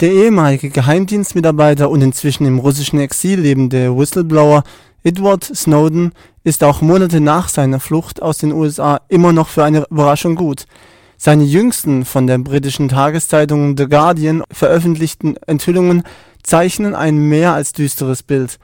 Der ehemalige Geheimdienstmitarbeiter und inzwischen im russischen Exil lebende Whistleblower Edward Snowden ist auch Monate nach seiner Flucht aus den USA immer noch für eine Überraschung gut. Seine jüngsten von der britischen Tageszeitung The Guardian veröffentlichten Enthüllungen zeichnen ein mehr als düsteres Bild.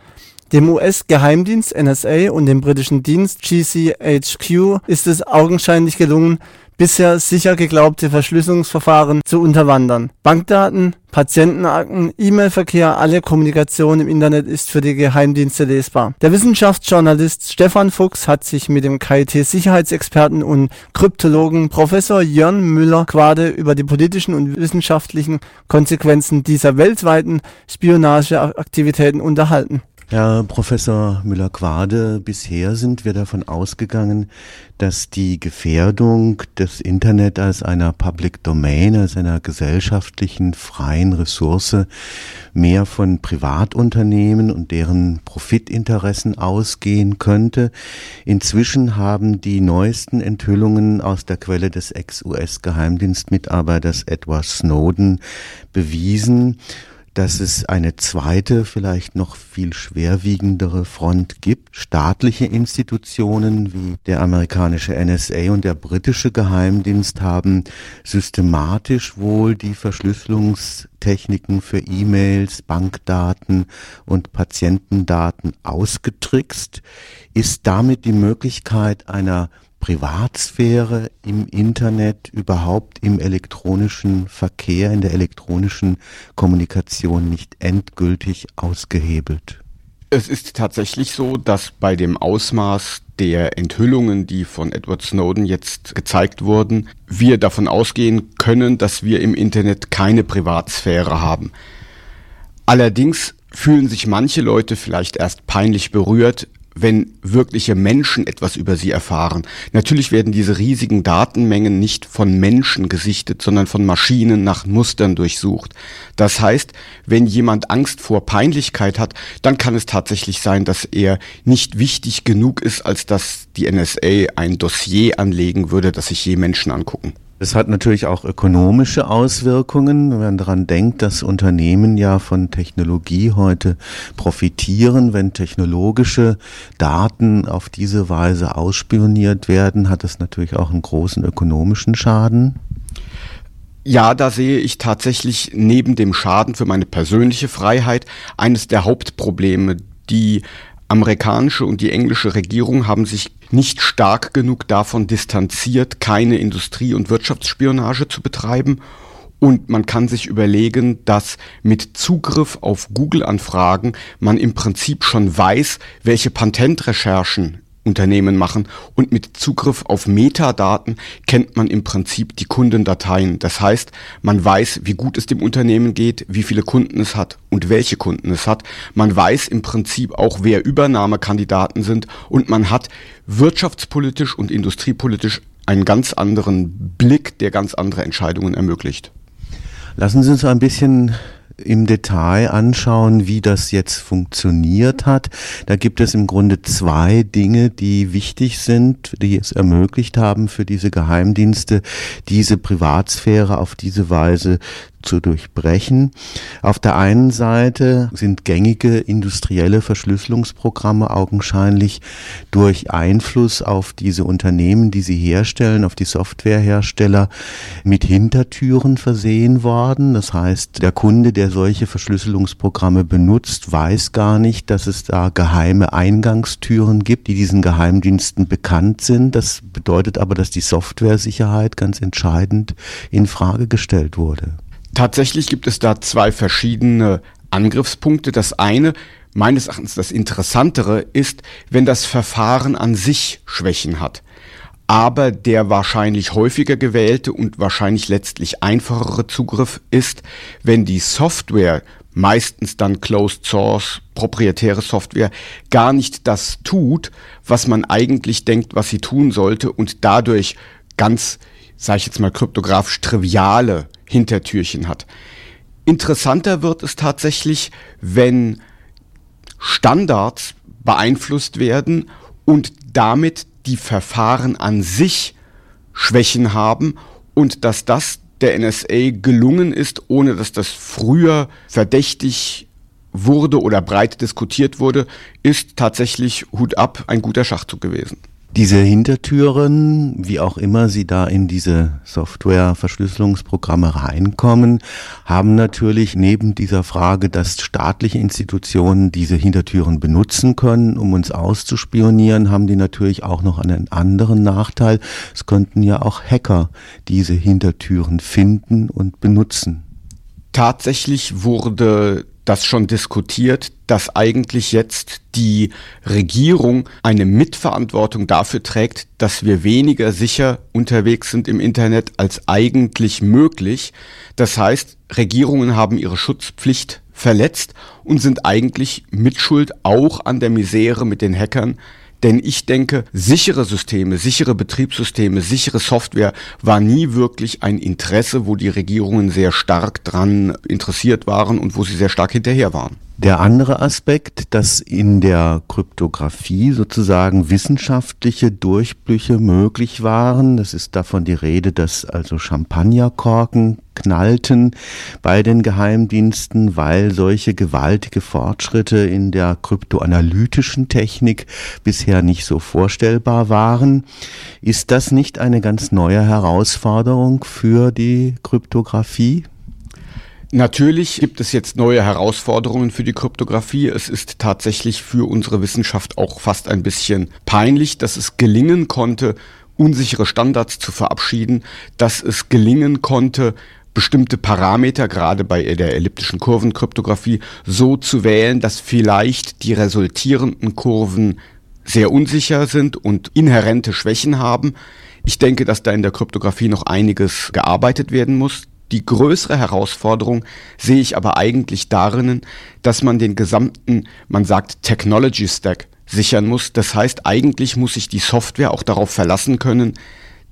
Dem US-Geheimdienst NSA und dem britischen Dienst GCHQ ist es augenscheinlich gelungen bisher sicher geglaubte Verschlüsselungsverfahren zu unterwandern. Bankdaten, Patientenakten, E-Mail-Verkehr, alle Kommunikation im Internet ist für die Geheimdienste lesbar. Der Wissenschaftsjournalist Stefan Fuchs hat sich mit dem KIT-Sicherheitsexperten und Kryptologen Professor Jörn Müller-Quade über die politischen und wissenschaftlichen Konsequenzen dieser weltweiten Spionageaktivitäten unterhalten. Herr Professor Müller-Quade, bisher sind wir davon ausgegangen, dass die Gefährdung des Internet als einer Public Domain, als einer gesellschaftlichen freien Ressource mehr von Privatunternehmen und deren Profitinteressen ausgehen könnte. Inzwischen haben die neuesten Enthüllungen aus der Quelle des Ex-US-Geheimdienstmitarbeiters Edward Snowden bewiesen, dass es eine zweite, vielleicht noch viel schwerwiegendere Front gibt. Staatliche Institutionen wie der amerikanische NSA und der britische Geheimdienst haben systematisch wohl die Verschlüsselungstechniken für E-Mails, Bankdaten und Patientendaten ausgetrickst. Ist damit die Möglichkeit einer Privatsphäre im Internet, überhaupt im elektronischen Verkehr, in der elektronischen Kommunikation nicht endgültig ausgehebelt? Es ist tatsächlich so, dass bei dem Ausmaß der Enthüllungen, die von Edward Snowden jetzt gezeigt wurden, wir davon ausgehen können, dass wir im Internet keine Privatsphäre haben. Allerdings fühlen sich manche Leute vielleicht erst peinlich berührt, wenn wirkliche Menschen etwas über sie erfahren. Natürlich werden diese riesigen Datenmengen nicht von Menschen gesichtet, sondern von Maschinen nach Mustern durchsucht. Das heißt, wenn jemand Angst vor Peinlichkeit hat, dann kann es tatsächlich sein, dass er nicht wichtig genug ist, als dass die NSA ein Dossier anlegen würde, das sich je Menschen angucken. Es hat natürlich auch ökonomische Auswirkungen, wenn man daran denkt, dass Unternehmen ja von Technologie heute profitieren. Wenn technologische Daten auf diese Weise ausspioniert werden, hat es natürlich auch einen großen ökonomischen Schaden. Ja, da sehe ich tatsächlich neben dem Schaden für meine persönliche Freiheit eines der Hauptprobleme, die amerikanische und die englische Regierung haben sich nicht stark genug davon distanziert, keine Industrie- und Wirtschaftsspionage zu betreiben. Und man kann sich überlegen, dass mit Zugriff auf Google-Anfragen man im Prinzip schon weiß, welche Patentrecherchen Unternehmen machen und mit Zugriff auf Metadaten kennt man im Prinzip die Kundendateien. Das heißt, man weiß, wie gut es dem Unternehmen geht, wie viele Kunden es hat und welche Kunden es hat. Man weiß im Prinzip auch, wer Übernahmekandidaten sind und man hat wirtschaftspolitisch und industriepolitisch einen ganz anderen Blick, der ganz andere Entscheidungen ermöglicht. Lassen Sie uns ein bisschen im Detail anschauen, wie das jetzt funktioniert hat. Da gibt es im Grunde zwei Dinge, die wichtig sind, die es ermöglicht haben für diese Geheimdienste, diese Privatsphäre auf diese Weise zu durchbrechen. Auf der einen Seite sind gängige industrielle Verschlüsselungsprogramme augenscheinlich durch Einfluss auf diese Unternehmen, die sie herstellen, auf die Softwarehersteller mit Hintertüren versehen worden. Das heißt, der Kunde, der solche Verschlüsselungsprogramme benutzt, weiß gar nicht, dass es da geheime Eingangstüren gibt, die diesen Geheimdiensten bekannt sind. Das bedeutet aber, dass die Softwaresicherheit ganz entscheidend in Frage gestellt wurde. Tatsächlich gibt es da zwei verschiedene Angriffspunkte. Das eine, meines Erachtens das Interessantere, ist, wenn das Verfahren an sich Schwächen hat. Aber der wahrscheinlich häufiger gewählte und wahrscheinlich letztlich einfachere Zugriff ist, wenn die Software, meistens dann Closed Source, proprietäre Software, gar nicht das tut, was man eigentlich denkt, was sie tun sollte und dadurch ganz, sage ich jetzt mal kryptografisch triviale Hintertürchen hat. Interessanter wird es tatsächlich, wenn Standards beeinflusst werden und damit die Verfahren an sich Schwächen haben und dass das der NSA gelungen ist, ohne dass das früher verdächtig wurde oder breit diskutiert wurde, ist tatsächlich Hut ab ein guter Schachzug gewesen. Diese Hintertüren, wie auch immer sie da in diese Software-Verschlüsselungsprogramme reinkommen, haben natürlich neben dieser Frage, dass staatliche Institutionen diese Hintertüren benutzen können, um uns auszuspionieren, haben die natürlich auch noch einen anderen Nachteil. Es könnten ja auch Hacker diese Hintertüren finden und benutzen. Tatsächlich wurde das schon diskutiert, dass eigentlich jetzt die Regierung eine Mitverantwortung dafür trägt, dass wir weniger sicher unterwegs sind im Internet als eigentlich möglich. Das heißt, Regierungen haben ihre Schutzpflicht verletzt und sind eigentlich mitschuld auch an der Misere mit den Hackern, denn ich denke, sichere Systeme, sichere Betriebssysteme, sichere Software war nie wirklich ein Interesse, wo die Regierungen sehr stark dran interessiert waren und wo sie sehr stark hinterher waren. Der andere Aspekt, dass in der Kryptographie sozusagen wissenschaftliche Durchbrüche möglich waren, das ist davon die Rede, dass also Champagnerkorken knallten bei den Geheimdiensten, weil solche gewaltige Fortschritte in der kryptoanalytischen Technik bisher nicht so vorstellbar waren. Ist das nicht eine ganz neue Herausforderung für die Kryptographie? Natürlich gibt es jetzt neue Herausforderungen für die Kryptographie. Es ist tatsächlich für unsere Wissenschaft auch fast ein bisschen peinlich, dass es gelingen konnte, unsichere Standards zu verabschieden, dass es gelingen konnte, bestimmte Parameter, gerade bei der elliptischen Kurvenkryptographie, so zu wählen, dass vielleicht die resultierenden Kurven sehr unsicher sind und inhärente Schwächen haben. Ich denke, dass da in der Kryptographie noch einiges gearbeitet werden muss. Die größere Herausforderung sehe ich aber eigentlich darin, dass man den gesamten, man sagt Technology Stack sichern muss. Das heißt, eigentlich muss sich die Software auch darauf verlassen können,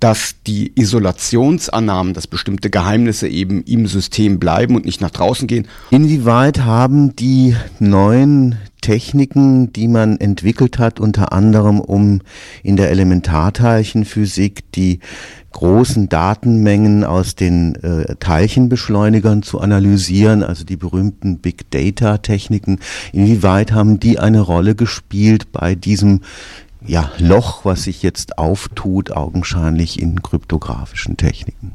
dass die Isolationsannahmen, dass bestimmte Geheimnisse eben im System bleiben und nicht nach draußen gehen. Inwieweit haben die neuen Techniken, die man entwickelt hat, unter anderem um in der Elementarteilchenphysik die großen Datenmengen aus den äh, Teilchenbeschleunigern zu analysieren, also die berühmten Big Data Techniken. Inwieweit haben die eine Rolle gespielt bei diesem ja, Loch, was sich jetzt auftut, augenscheinlich in kryptografischen Techniken?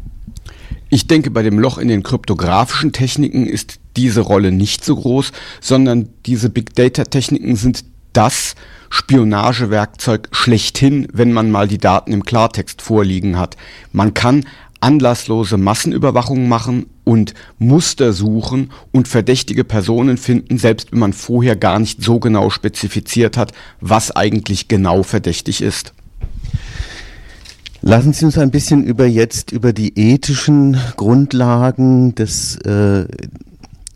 Ich denke, bei dem Loch in den kryptografischen Techniken ist diese Rolle nicht so groß, sondern diese Big Data Techniken sind das Spionagewerkzeug schlechthin, wenn man mal die Daten im Klartext vorliegen hat. Man kann anlasslose Massenüberwachung machen und Muster suchen und verdächtige Personen finden, selbst wenn man vorher gar nicht so genau spezifiziert hat, was eigentlich genau verdächtig ist. Lassen Sie uns ein bisschen über jetzt über die ethischen Grundlagen des äh,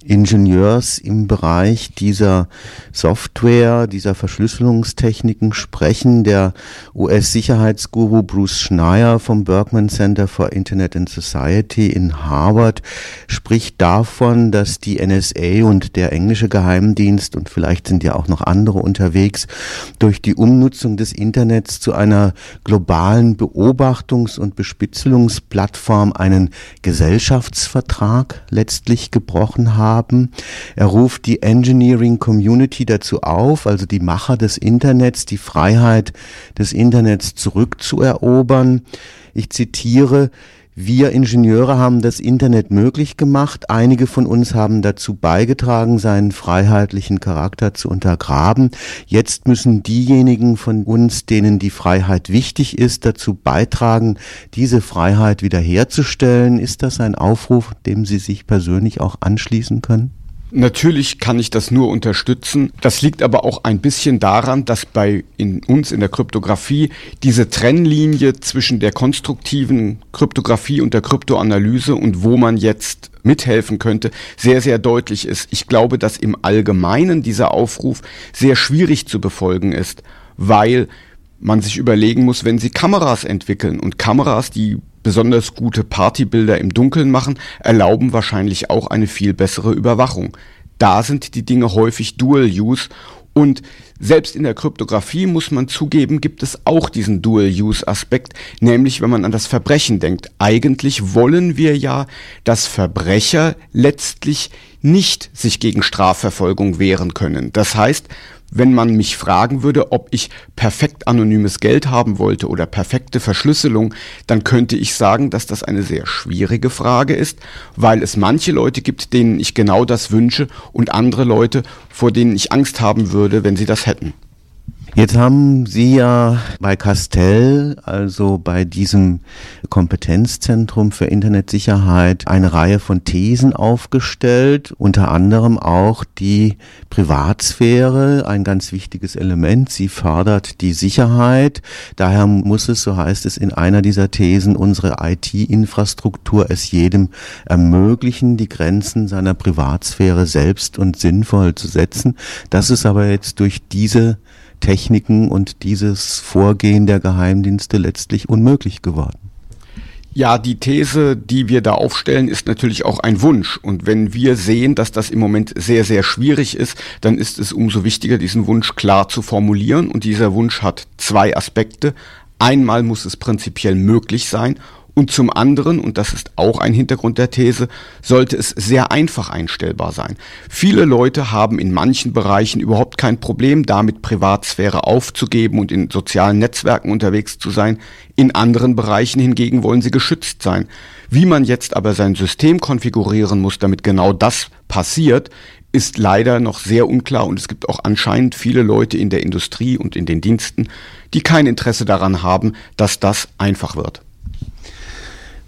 Ingenieurs im Bereich dieser Software, dieser Verschlüsselungstechniken sprechen. Der US-Sicherheitsguru Bruce Schneier vom Berkman Center for Internet and Society in Harvard spricht davon, dass die NSA und der englische Geheimdienst und vielleicht sind ja auch noch andere unterwegs, durch die Umnutzung des Internets zu einer globalen Beobachtungs- und Bespitzelungsplattform einen Gesellschaftsvertrag letztlich gebrochen haben haben. Er ruft die Engineering Community dazu auf, also die Macher des Internets, die Freiheit des Internets zurückzuerobern. Ich zitiere, wir Ingenieure haben das Internet möglich gemacht. Einige von uns haben dazu beigetragen, seinen freiheitlichen Charakter zu untergraben. Jetzt müssen diejenigen von uns, denen die Freiheit wichtig ist, dazu beitragen, diese Freiheit wiederherzustellen. Ist das ein Aufruf, dem Sie sich persönlich auch anschließen können? Natürlich kann ich das nur unterstützen. Das liegt aber auch ein bisschen daran, dass bei in uns in der Kryptographie diese Trennlinie zwischen der konstruktiven Kryptographie und der Kryptoanalyse und wo man jetzt mithelfen könnte, sehr, sehr deutlich ist. Ich glaube, dass im Allgemeinen dieser Aufruf sehr schwierig zu befolgen ist, weil man sich überlegen muss, wenn sie Kameras entwickeln und Kameras, die besonders gute Partybilder im Dunkeln machen, erlauben wahrscheinlich auch eine viel bessere Überwachung. Da sind die Dinge häufig Dual-Use Und selbst in der Kryptographie muss man zugeben, gibt es auch diesen Dual-Use-Aspekt, nämlich wenn man an das Verbrechen denkt. Eigentlich wollen wir ja, dass Verbrecher letztlich nicht sich gegen Strafverfolgung wehren können. Das heißt, wenn man mich fragen würde, ob ich perfekt anonymes Geld haben wollte oder perfekte Verschlüsselung, dann könnte ich sagen, dass das eine sehr schwierige Frage ist, weil es manche Leute gibt, denen ich genau das wünsche und andere Leute, vor denen ich Angst haben würde, wenn sie das hätten. Jetzt haben Sie ja bei Castell, also bei diesem Kompetenzzentrum für Internetsicherheit, eine Reihe von Thesen aufgestellt, unter anderem auch die Privatsphäre, ein ganz wichtiges Element. Sie fördert die Sicherheit. Daher muss es, so heißt es in einer dieser Thesen, unsere IT-Infrastruktur es jedem ermöglichen, die Grenzen seiner Privatsphäre selbst und sinnvoll zu setzen. Das ist aber jetzt durch diese Techniken und dieses Vorgehen der Geheimdienste letztlich unmöglich geworden. Ja, die These, die wir da aufstellen, ist natürlich auch ein Wunsch. Und wenn wir sehen, dass das im Moment sehr, sehr schwierig ist, dann ist es umso wichtiger, diesen Wunsch klar zu formulieren. Und dieser Wunsch hat zwei Aspekte. Einmal muss es prinzipiell möglich sein und zum anderen, und das ist auch ein Hintergrund der These, sollte es sehr einfach einstellbar sein. Viele Leute haben in manchen Bereichen überhaupt kein Problem damit, Privatsphäre aufzugeben und in sozialen Netzwerken unterwegs zu sein. In anderen Bereichen hingegen wollen sie geschützt sein. Wie man jetzt aber sein System konfigurieren muss, damit genau das passiert, ist leider noch sehr unklar und es gibt auch anscheinend viele Leute in der Industrie und in den Diensten, die kein Interesse daran haben, dass das einfach wird.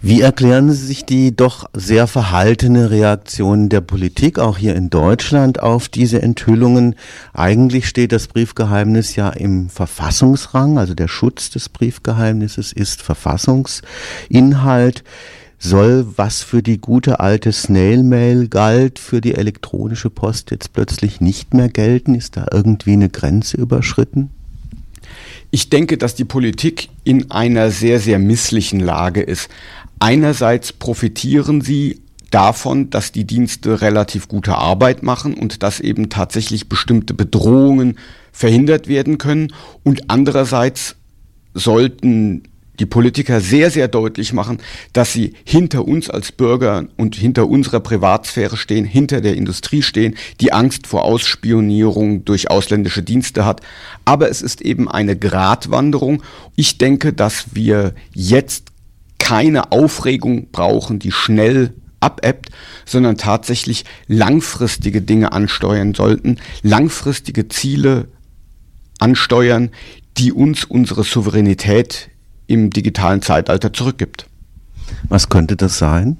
Wie erklären Sie sich die doch sehr verhaltene Reaktion der Politik, auch hier in Deutschland, auf diese Enthüllungen? Eigentlich steht das Briefgeheimnis ja im Verfassungsrang, also der Schutz des Briefgeheimnisses ist Verfassungsinhalt. Soll was für die gute alte Snail-Mail galt, für die elektronische Post jetzt plötzlich nicht mehr gelten? Ist da irgendwie eine Grenze überschritten? Ich denke, dass die Politik in einer sehr, sehr misslichen Lage ist. Einerseits profitieren sie davon, dass die Dienste relativ gute Arbeit machen und dass eben tatsächlich bestimmte Bedrohungen verhindert werden können. Und andererseits sollten die Politiker sehr, sehr deutlich machen, dass sie hinter uns als Bürger und hinter unserer Privatsphäre stehen, hinter der Industrie stehen, die Angst vor Ausspionierung durch ausländische Dienste hat. Aber es ist eben eine Gratwanderung. Ich denke, dass wir jetzt keine Aufregung brauchen, die schnell abebbt, sondern tatsächlich langfristige Dinge ansteuern sollten, langfristige Ziele ansteuern, die uns unsere Souveränität im digitalen Zeitalter zurückgibt. Was könnte das sein?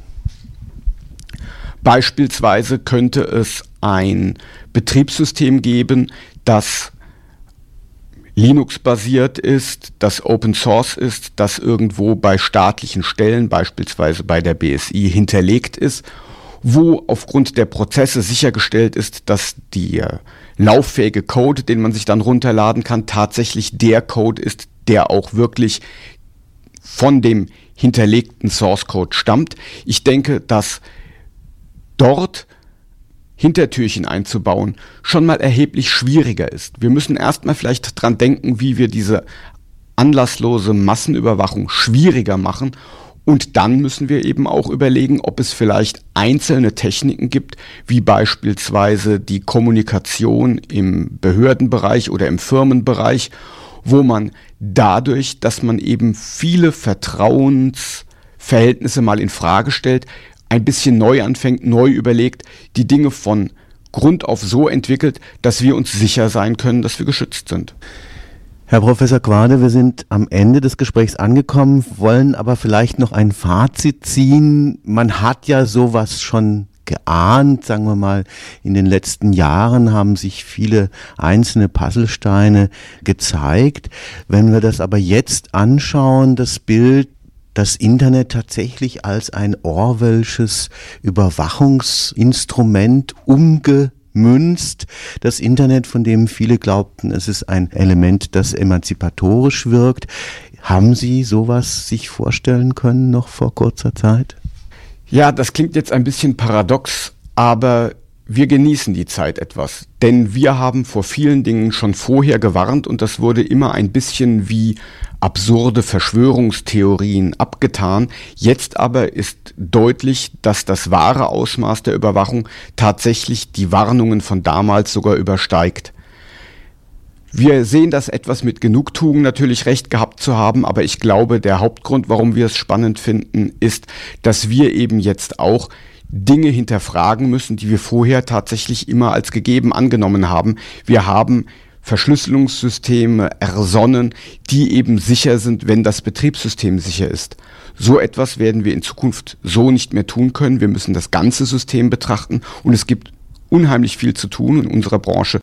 Beispielsweise könnte es ein Betriebssystem geben, das Linux-basiert ist, das Open Source ist, das irgendwo bei staatlichen Stellen, beispielsweise bei der BSI, hinterlegt ist, wo aufgrund der Prozesse sichergestellt ist, dass der lauffähige Code, den man sich dann runterladen kann, tatsächlich der Code ist, der auch wirklich von dem hinterlegten Source Code stammt. Ich denke, dass dort Hintertürchen einzubauen, schon mal erheblich schwieriger ist. Wir müssen erstmal vielleicht dran denken, wie wir diese anlasslose Massenüberwachung schwieriger machen. Und dann müssen wir eben auch überlegen, ob es vielleicht einzelne Techniken gibt, wie beispielsweise die Kommunikation im Behördenbereich oder im Firmenbereich, wo man dadurch, dass man eben viele Vertrauensverhältnisse mal in Frage stellt, ein bisschen neu anfängt, neu überlegt, die Dinge von Grund auf so entwickelt, dass wir uns sicher sein können, dass wir geschützt sind. Herr Professor Quade, wir sind am Ende des Gesprächs angekommen, wollen aber vielleicht noch ein Fazit ziehen. Man hat ja sowas schon geahnt, sagen wir mal, in den letzten Jahren haben sich viele einzelne Puzzlesteine gezeigt. Wenn wir das aber jetzt anschauen, das Bild, das Internet tatsächlich als ein Orwellsches Überwachungsinstrument umgemünzt. Das Internet, von dem viele glaubten, es ist ein Element, das emanzipatorisch wirkt. Haben Sie sowas sich vorstellen können noch vor kurzer Zeit? Ja, das klingt jetzt ein bisschen paradox, aber wir genießen die Zeit etwas, denn wir haben vor vielen Dingen schon vorher gewarnt und das wurde immer ein bisschen wie absurde Verschwörungstheorien abgetan. Jetzt aber ist deutlich, dass das wahre Ausmaß der Überwachung tatsächlich die Warnungen von damals sogar übersteigt. Wir sehen das etwas mit Genugtuung natürlich recht gehabt zu haben, aber ich glaube, der Hauptgrund, warum wir es spannend finden, ist, dass wir eben jetzt auch Dinge hinterfragen müssen, die wir vorher tatsächlich immer als gegeben angenommen haben. Wir haben Verschlüsselungssysteme ersonnen, die eben sicher sind, wenn das Betriebssystem sicher ist. So etwas werden wir in Zukunft so nicht mehr tun können. Wir müssen das ganze System betrachten und es gibt unheimlich viel zu tun in unserer Branche,